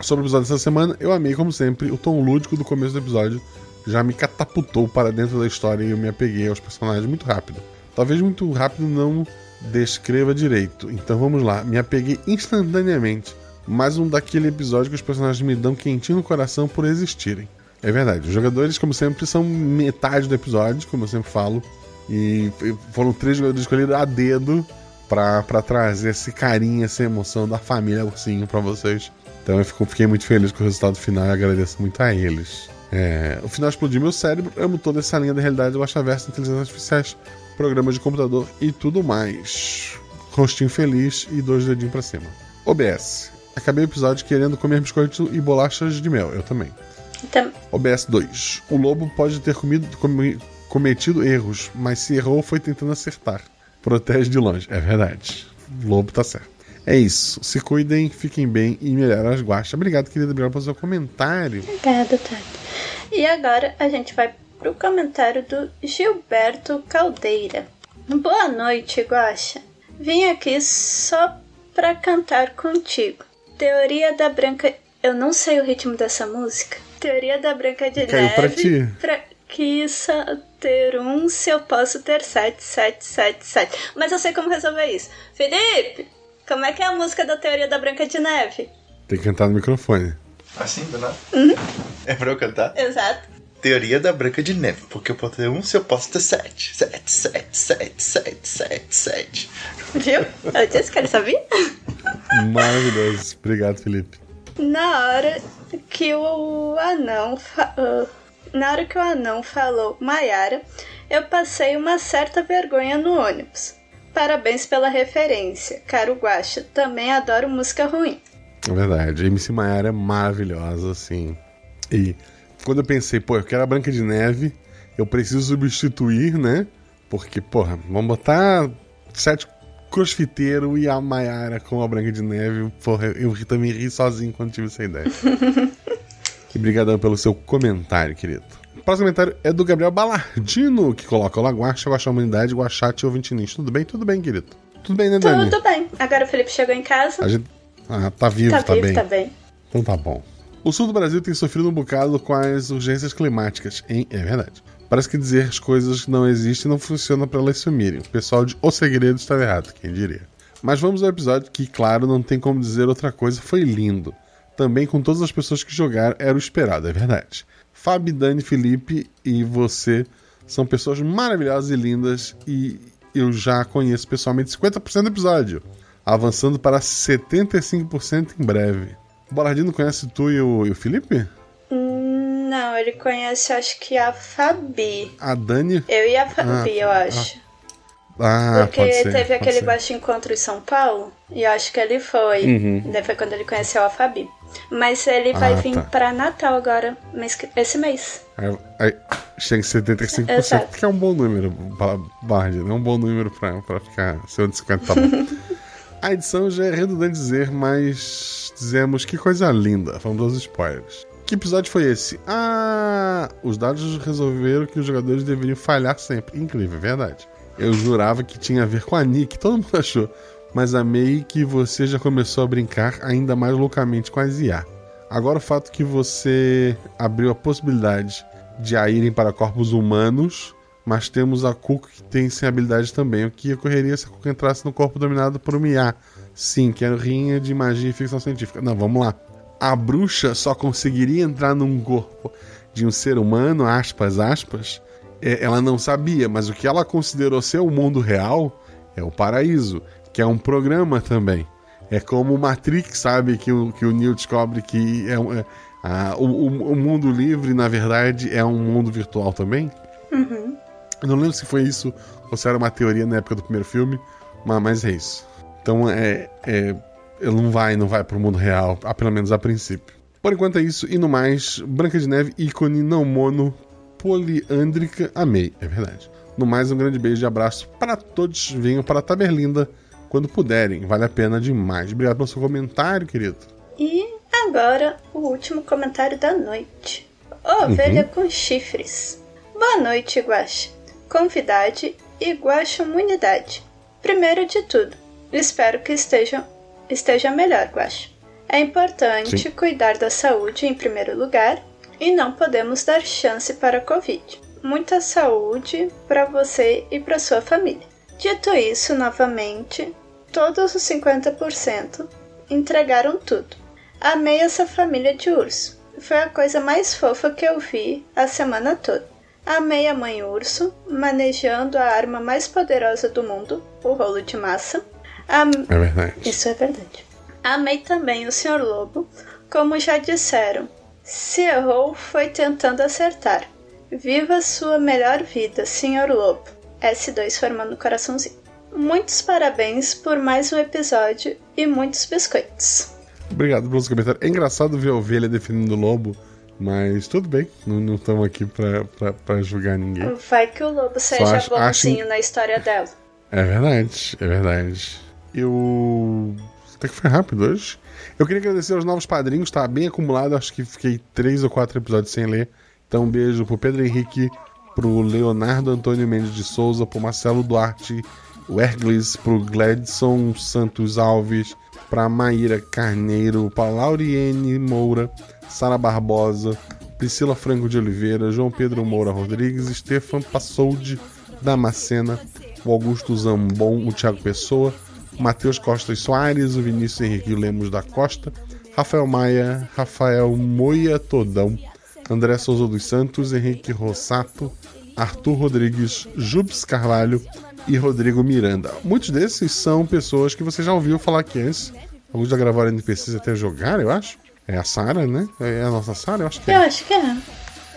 [SPEAKER 2] Sobre o episódio dessa semana, eu amei, como sempre, o tom lúdico do começo do episódio. Já me catapultou para dentro da história e eu me apeguei aos personagens muito rápido. Talvez muito rápido não descreva direito. Então vamos lá, me apeguei instantaneamente. Mais um daquele episódio que os personagens me dão quentinho no coração por existirem. É verdade, os jogadores, como sempre, são metade do episódio, como eu sempre falo. E foram três jogadores escolhidos a dedo pra trazer esse carinho, essa emoção da família Ursinho pra vocês. Então eu fico- fiquei muito feliz com o resultado final e agradeço muito a eles. É, o final explodiu meu cérebro, amo toda essa linha da realidade do Guaxaverso, inteligências artificiais, programas de computador e tudo mais. Rostinho feliz e dois dedinhos pra cima. OBS. Acabei o episódio querendo comer biscoito e bolachas de mel, eu também.
[SPEAKER 4] Então,
[SPEAKER 2] OBS 2. O lobo pode ter comido, comi- cometido erros, mas se errou foi tentando acertar. Protege de longe. É verdade. O lobo tá certo. É isso. Se cuidem, fiquem bem e melhorem as guachas. Obrigado, querida. Obrigado pelo seu comentário.
[SPEAKER 4] obrigada, Tati. E agora a gente vai pro comentário do Gilberto Caldeira. Boa noite, Guaxa. Vim aqui só pra cantar contigo. Teoria da Branca. Eu não sei o ritmo dessa música. Teoria da Branca de
[SPEAKER 2] Caiu
[SPEAKER 4] Neve.
[SPEAKER 2] pra ti.
[SPEAKER 4] Pra que só ter um se eu posso ter sete, sete, sete, sete. Mas eu sei como resolver isso. Felipe, como é que é a música da Teoria da Branca de Neve?
[SPEAKER 2] Tem que cantar no microfone.
[SPEAKER 5] Assim, do nada? É pra eu cantar?
[SPEAKER 4] Exato.
[SPEAKER 5] Teoria da Branca de Neve. Porque eu posso ter um se eu posso ter sete. Sete, sete, sete, sete, sete, sete.
[SPEAKER 4] Viu? Eu disse que ele sabia.
[SPEAKER 2] Maravilhoso. Obrigado, Felipe.
[SPEAKER 4] Na hora que o anão. ah, na hora que o anão falou Maiara, eu passei uma certa vergonha no ônibus. Parabéns pela referência, caro Guaxa. Também adoro música ruim.
[SPEAKER 2] É verdade. MC Maiara é maravilhosa, assim. E quando eu pensei, pô, eu quero a Branca de Neve, eu preciso substituir, né? Porque, porra, vamos botar sete crossfiteiro e a Maiara com a Branca de Neve. Porra, eu ri- também ri sozinho quando tive essa ideia. e brigadão pelo seu comentário, querido. O próximo comentário é do Gabriel Balardino, que coloca Olá, Guaxa, Guaxa Humanidade, Guaxate e Ouvintinins. Tudo bem? Tudo bem, querido? Tudo bem, né, Dani?
[SPEAKER 4] Tudo bem. Agora o Felipe chegou em casa.
[SPEAKER 2] A gente... Ah, tá vivo,
[SPEAKER 4] tá,
[SPEAKER 2] tá,
[SPEAKER 4] vivo,
[SPEAKER 2] bem.
[SPEAKER 4] tá bem.
[SPEAKER 2] Então tá bom. O sul do Brasil tem sofrido um bocado com as urgências climáticas, hein? É verdade. Parece que dizer as coisas que não existem não funciona para elas sumirem. O pessoal de O Segredo estava errado, quem diria. Mas vamos ao episódio que, claro, não tem como dizer outra coisa, foi lindo. Também com todas as pessoas que jogaram, era o esperado, é verdade. Fábio, Dani, Felipe e você são pessoas maravilhosas e lindas e eu já conheço pessoalmente 50% do episódio, avançando para 75% em breve. Bolardino conhece tu e o, e o Felipe?
[SPEAKER 4] Não, ele conhece acho que a Fabi.
[SPEAKER 2] A Dani.
[SPEAKER 4] Eu e a Fabi, eu acho.
[SPEAKER 2] Ah,
[SPEAKER 4] Porque
[SPEAKER 2] pode ser.
[SPEAKER 4] teve
[SPEAKER 2] pode
[SPEAKER 4] aquele
[SPEAKER 2] ser.
[SPEAKER 4] baixo encontro em São Paulo e eu acho que ele foi.
[SPEAKER 2] Uhum.
[SPEAKER 4] Daí foi quando ele conheceu a Fabi. Mas ele vai
[SPEAKER 2] Ah,
[SPEAKER 4] vir
[SPEAKER 2] tá.
[SPEAKER 4] pra Natal agora, mês esse mês.
[SPEAKER 2] Aí, aí chega em 75%,
[SPEAKER 4] Exato.
[SPEAKER 2] que é um bom número, Ba- Bard. É um bom número pra, pra ficar 150 tá bom. A edição já é redundante dizer, mas dizemos que coisa linda. Vamos aos spoilers. Que episódio foi esse? Ah, os dados resolveram que os jogadores deveriam falhar sempre. Incrível, é verdade. Eu jurava que tinha a ver com a Nick, todo mundo achou. Mas amei que você já começou a brincar ainda mais loucamente com as IA. Agora o fato que você abriu a possibilidade de a irem para corpos humanos, mas temos a Cuca que tem sem habilidade também. O que ocorreria se a Cuca entrasse no corpo dominado por uma IA? Sim, que é rinha de magia e ficção científica. Não, vamos lá. A bruxa só conseguiria entrar num corpo de um ser humano, aspas, aspas. é, ela não sabia, mas o que ela considerou ser o mundo real é o paraíso, que é um programa também. É como o Matrix, sabe? Que o, que o Neo descobre que é, é, ah, o, o- mundo livre, na verdade, é um mundo virtual também.
[SPEAKER 4] Uhum.
[SPEAKER 2] Não lembro se foi isso ou se era uma teoria na época do primeiro filme, mas, mas é isso. Então é, é, ele não vai, não vai pro mundo real, pelo menos a princípio. Por enquanto é isso, e no mais, Branca de Neve, ícone não mono, poliândrica, amei, é verdade. No mais, um grande beijo e abraço para todos. Venham para a Taberlinda quando puderem, vale a pena demais. Obrigado pelo seu comentário, querido.
[SPEAKER 4] E agora o último comentário da noite. Ovelha com chifres. Boa noite, Guaxa. Convidade e Guaxamunidade. Primeiro de tudo, espero que estejam, esteja melhor, Guaxa. É importante
[SPEAKER 2] Sim.
[SPEAKER 4] cuidar da saúde em primeiro lugar e não podemos dar chance para a Covid. Muita saúde para você e para sua família. Dito isso, novamente, todos os 50% entregaram tudo. Amei essa família de urso. Foi a coisa mais fofa que eu vi a semana toda. Amei a mãe urso manejando a arma mais poderosa do mundo, o rolo de massa. Am-
[SPEAKER 2] É verdade.
[SPEAKER 4] Isso é verdade. Amei também o Sr. Lobo, como já disseram. Se errou, foi tentando acertar. Viva sua melhor vida, Sr. Lobo. S2 formando coraçãozinho. Muitos parabéns por mais um episódio e muitos biscoitos.
[SPEAKER 2] Obrigado pelo seu comentário. É engraçado ver a ovelha defendendo o lobo, mas tudo bem. Não estamos aqui pra, pra, pra julgar ninguém.
[SPEAKER 4] Vai que o lobo seja
[SPEAKER 2] acho-
[SPEAKER 4] bonzinho
[SPEAKER 2] acho-
[SPEAKER 4] na história dela.
[SPEAKER 2] É verdade, é verdade. Eu. Até que foi rápido hoje. Eu queria agradecer aos novos padrinhos, tá bem acumulado. Acho que fiquei três ou quatro episódios sem ler. Então, um beijo pro Pedro Henrique, pro Leonardo Antônio Mendes de Souza, pro Marcelo Duarte, o Erglis, pro Gladson Santos Alves, pra Maíra Carneiro, pra Lauriene Moura, Sara Barbosa, Priscila Franco de Oliveira, João Pedro Moura Rodrigues, Stefan Passoldi, Damascena, o Augusto Zambon, o Thiago Pessoa, Matheus Costa Soares, o Vinícius Henrique Lemos da Costa, Rafael Maia, Rafael Moia Todão, André Souza dos Santos, Henrique Rossato, Arthur Rodrigues, Jubes Carvalho e Rodrigo Miranda. Muitos desses são pessoas que você já ouviu falar aqui antes. Alguns já gravaram NPCs até jogar, eu acho. É a Sara, né? É a nossa Sara, eu acho que é.
[SPEAKER 4] Eu acho que é.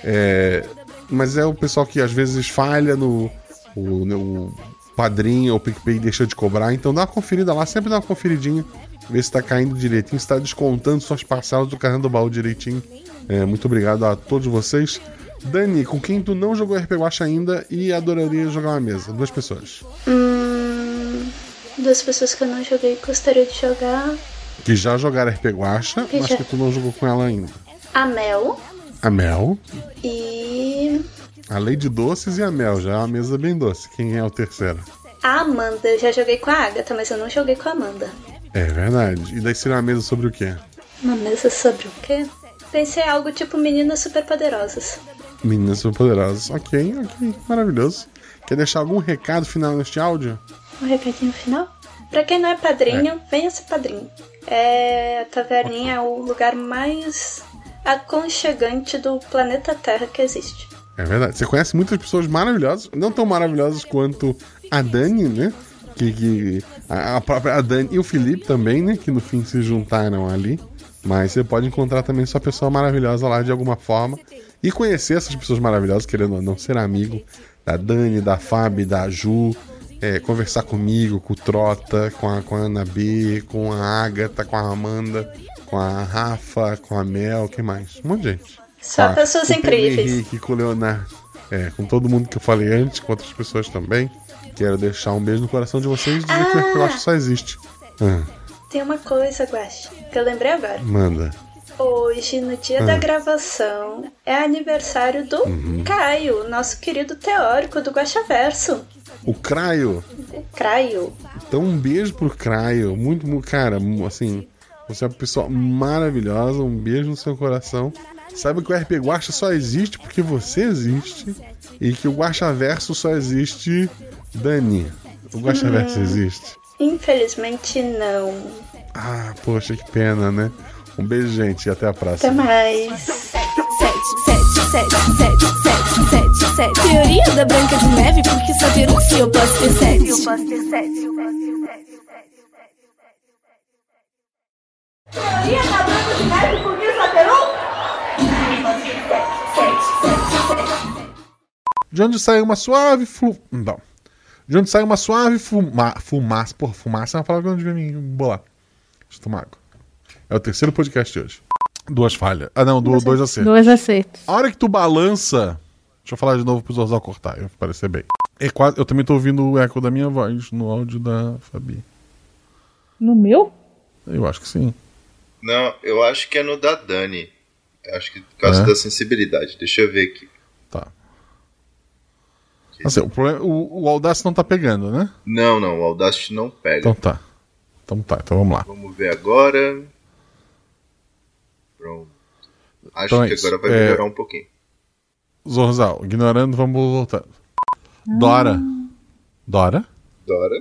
[SPEAKER 2] É, mas é o pessoal que às vezes falha no o, no padrinho ou PicPay deixa de cobrar. Então dá uma conferida lá, sempre dá uma conferidinha, ver se tá caindo direitinho, se tá descontando suas parcelas do carrinho do baú direitinho. É, muito obrigado a todos vocês. Dani, com quem tu não jogou RP Watch ainda e adoraria jogar uma mesa? Duas pessoas.
[SPEAKER 4] Hum, duas pessoas que eu não joguei e gostaria de jogar.
[SPEAKER 2] Que já jogaram RP Guacha, mas
[SPEAKER 4] já-
[SPEAKER 2] que tu não jogou com ela ainda.
[SPEAKER 4] A Mel
[SPEAKER 2] A Mel,
[SPEAKER 4] e
[SPEAKER 2] a Lady Doces e a Mel. Já é uma mesa bem doce. Quem é o terceiro?
[SPEAKER 4] a Amanda. Eu já joguei com a Agatha, mas eu não joguei com a Amanda.
[SPEAKER 2] É verdade. E daí seria uma mesa sobre o quê?
[SPEAKER 4] Uma mesa sobre o quê? Pensei algo tipo meninas superpoderosas.
[SPEAKER 2] Meninas Superpoderosas. Ok, ok, maravilhoso. Quer deixar algum recado final neste áudio?
[SPEAKER 4] Um recadinho final? Pra quem não é padrinho, venha ser padrinho. É, a taverninha é o lugar mais aconchegante do planeta Terra que existe.
[SPEAKER 2] É verdade. Você conhece muitas pessoas maravilhosas, não tão maravilhosas quanto a Dani, né? Que, que a, própria Dani e o Felipe também, né? Que no fim se juntaram ali. Mas você pode encontrar também sua pessoa maravilhosa lá de alguma forma. E conhecer essas pessoas maravilhosas, querendo ou não ser amigo da Dani, da Fábio, da Ju. é, conversar comigo, com o Trota, com a, com a Ana B, com a Agatha, com a Amanda, com a Rafa, com a Mel, quem mais? Um monte de gente.
[SPEAKER 4] Só
[SPEAKER 2] Ah,
[SPEAKER 4] pessoas
[SPEAKER 2] com
[SPEAKER 4] incríveis.
[SPEAKER 2] Henrique, com o Leonardo. É, com todo mundo que eu falei antes, com outras pessoas também. Quero deixar um beijo no coração de vocês e dizer que
[SPEAKER 4] Ah.
[SPEAKER 2] eu acho que só existe. Ah,
[SPEAKER 4] Tem uma coisa, Guache, que eu lembrei agora.
[SPEAKER 2] manda.
[SPEAKER 4] Hoje, no dia
[SPEAKER 2] Ah.
[SPEAKER 4] da gravação, é aniversário do
[SPEAKER 2] Uhum.
[SPEAKER 4] Caio, nosso querido teórico do Guaxaverso.
[SPEAKER 2] O Craio.
[SPEAKER 4] Caio.
[SPEAKER 2] Então, um beijo pro Craio. Muito, muito, cara, assim, você é uma pessoa maravilhosa. Um beijo no seu coração. Saiba que o RP Guacha só existe porque você existe. E que o Guacha Verso só existe. Dani, o Guacha Verso
[SPEAKER 4] Hum.
[SPEAKER 2] existe.
[SPEAKER 4] Infelizmente, não.
[SPEAKER 2] Ah, poxa, que pena, né? Um beijo, gente, e até a
[SPEAKER 4] Até
[SPEAKER 2] próxima.
[SPEAKER 4] mais.
[SPEAKER 1] Sete, sete. Teoria da Branca de Neve, porque só ter um se eu posso ter sete. Eu posso ter sete. Teoria da Branca de Neve, porque só ter
[SPEAKER 2] De onde sai uma suave flu... Não. De onde sai uma suave fuma... fumaça. Porra, fumaça é uma palavra que eu não devia me bolar. Eu água. É o terceiro podcast de hoje. Duas falhas. Ah, não, do, dois acertos.
[SPEAKER 6] Dois acertos.
[SPEAKER 2] A hora que tu balança. Deixa eu falar de novo pro Zorzal cortar, vai parecer bem. É quase... Eu também tô ouvindo o eco da minha voz no áudio da Fabi.
[SPEAKER 6] No meu?
[SPEAKER 2] Eu acho que sim.
[SPEAKER 5] Não, eu acho que é no da Dani. Acho que por causa
[SPEAKER 2] É?
[SPEAKER 5] da sensibilidade. Deixa eu ver aqui.
[SPEAKER 2] Tá. Assim, o, problema, o, o Audacity não tá pegando, né?
[SPEAKER 5] Não, não, o Audacity não pega.
[SPEAKER 2] Então tá. Então tá, então vamos lá.
[SPEAKER 5] Vamos ver agora. Pronto. Acho
[SPEAKER 2] Então é
[SPEAKER 5] que
[SPEAKER 2] isso.
[SPEAKER 5] agora vai
[SPEAKER 2] É.
[SPEAKER 5] melhorar um pouquinho.
[SPEAKER 2] Zorzal, ignorando, vamos voltando. Dora. Dora?
[SPEAKER 5] Dora.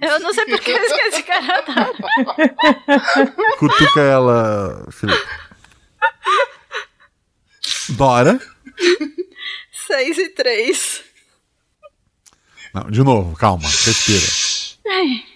[SPEAKER 7] Eu não sei porque eu esqueci que era Dora.
[SPEAKER 2] Cutuca ela, Felipe. Dora.
[SPEAKER 8] 6 e 3.
[SPEAKER 2] Não, de novo, calma, respira.
[SPEAKER 7] Ai.